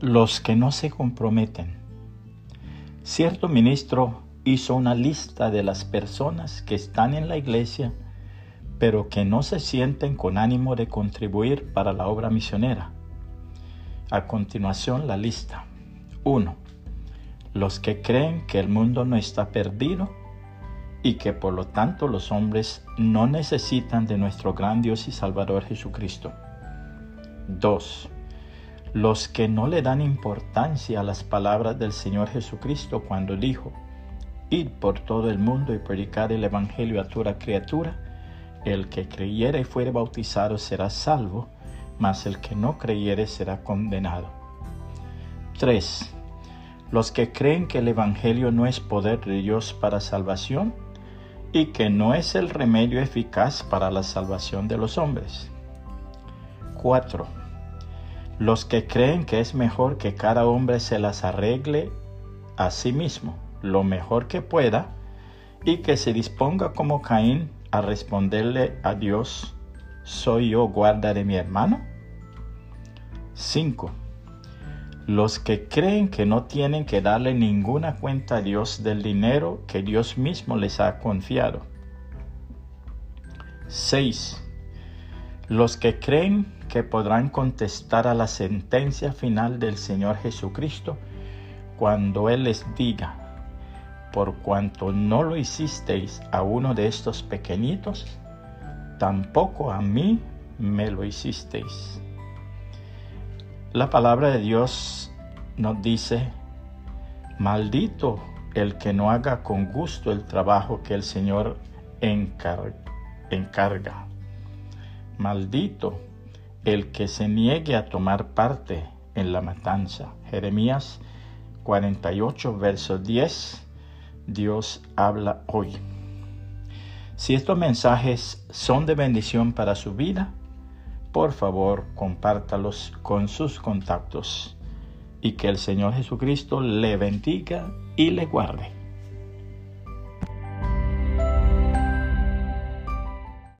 Los que no se comprometen. Cierto ministro hizo una lista de las personas que están en la iglesia, pero que no se sienten con ánimo de contribuir para la obra misionera. A continuación la lista. 1. Los que creen que el mundo no está perdido y que por lo tanto los hombres no necesitan de nuestro gran Dios y Salvador Jesucristo. 2. Los que no le dan importancia a las palabras del Señor Jesucristo cuando dijo, Id por todo el mundo y predicad el Evangelio a toda criatura, el que creyere y fuere bautizado será salvo, mas el que no creyere será condenado. 3. Los que creen que el Evangelio no es poder de Dios para salvación, y que no es el remedio eficaz para la salvación de los hombres. 4. Los que creen que es mejor que cada hombre se las arregle a sí mismo lo mejor que pueda y que se disponga como Caín a responderle a Dios, ¿soy yo guarda de mi hermano? 5. Los que creen que no tienen que darle ninguna cuenta a Dios del dinero que Dios mismo les ha confiado. 6. Los que creen que podrán contestar a la sentencia final del Señor Jesucristo cuando Él les diga, por cuanto no lo hicisteis a uno de estos pequeñitos, tampoco a mí me lo hicisteis. La palabra de Dios nos dice, maldito el que no haga con gusto el trabajo que el Señor encarga. Maldito el que se niegue a tomar parte en la matanza. Jeremías 48, verso 10. Dios habla hoy. Si estos mensajes son de bendición para su vida, por favor compártalos con sus contactos y que el Señor Jesucristo le bendiga y le guarde.